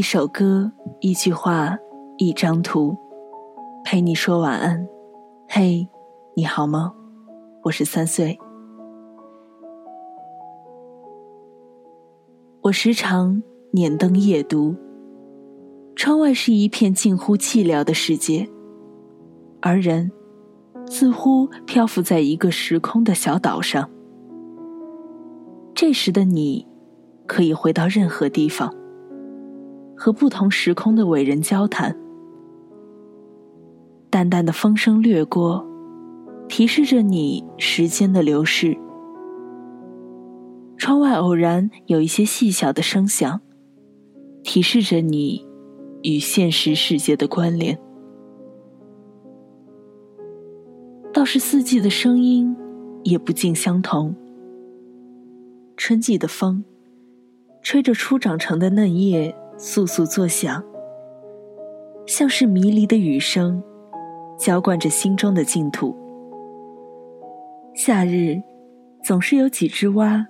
一首歌，一句话，一张图，陪你说晚安。嘿，你好吗？我是三岁。我时常捻灯夜读，窗外是一片近乎寂寥的世界，而人似乎漂浮在一个时空的小岛上。这时的你，可以回到任何地方。和不同时空的伟人交谈，淡淡的风声掠过，提示着你时间的流逝。窗外偶然有一些细小的声响，提示着你与现实世界的关联。倒是四季的声音也不尽相同。春季的风，吹着初长成的嫩叶。簌簌作响，像是迷离的雨声，浇灌着心中的净土。夏日，总是有几只蛙，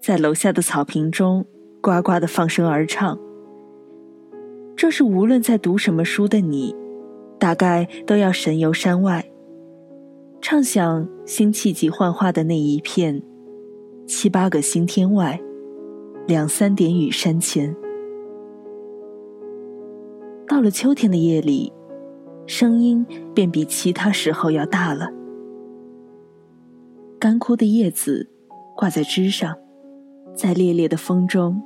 在楼下的草坪中呱呱的放声而唱。这是无论在读什么书的你，大概都要神游山外，畅想辛弃疾幻化的那一片，七八个星天外，两三点雨山前。到了秋天的夜里，声音便比其他时候要大了。干枯的叶子挂在枝上，在烈烈的风中，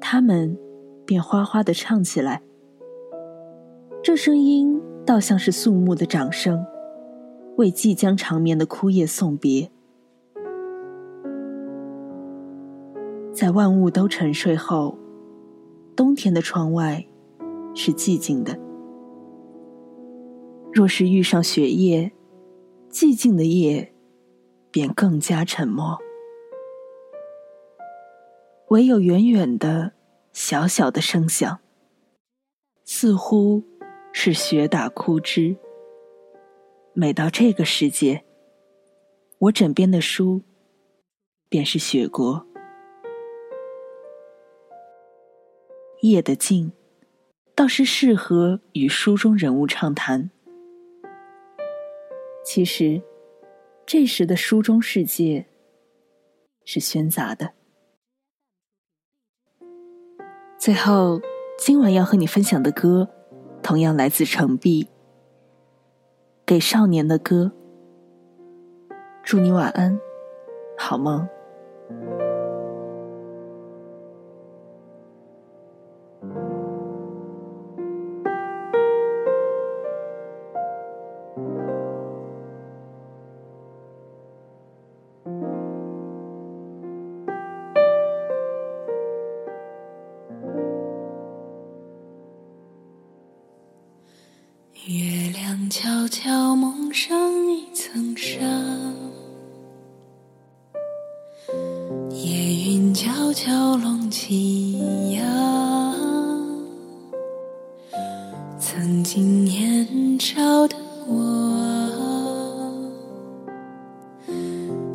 它们便哗哗的唱起来。这声音倒像是肃穆的掌声，为即将长眠的枯叶送别。在万物都沉睡后，冬天的窗外。是寂静的。若是遇上雪夜，寂静的夜便更加沉默。唯有远远的、小小的声响，似乎是雪打枯枝。每到这个时节，我枕边的书便是雪国。夜的静。倒是适合与书中人物畅谈。其实，这时的书中世界是喧杂的。最后，今晚要和你分享的歌，同样来自程璧，《给少年的歌》。祝你晚安，好梦。悄悄蒙上一层纱，夜云悄悄拢起呀。曾经年少的我，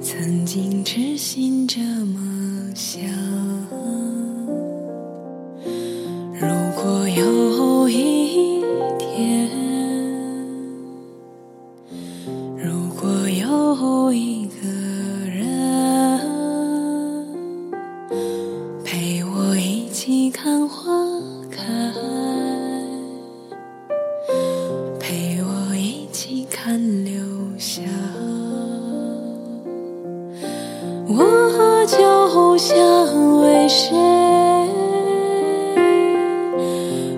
曾经痴心这么想。如果有一天。有一个人陪我一起看花开，陪我一起看流霞，我就想为谁？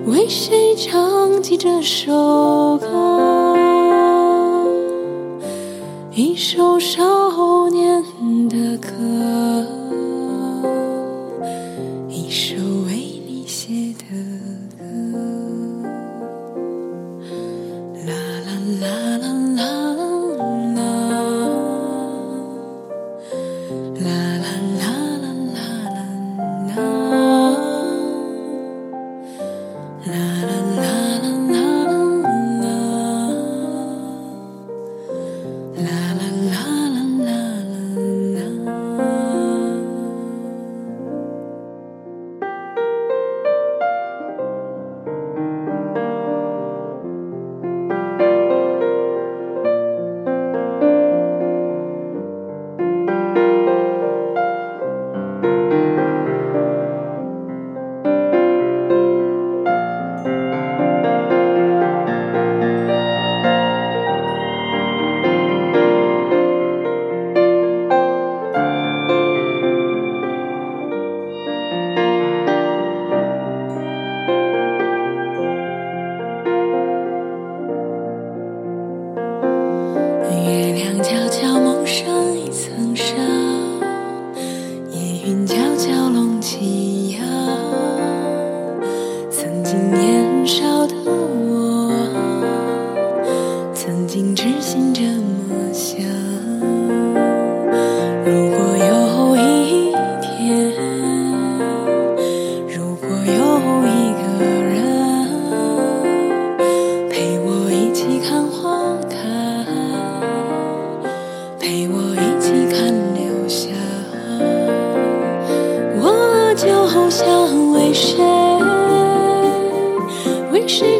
为谁唱起这首歌。一首少年的歌。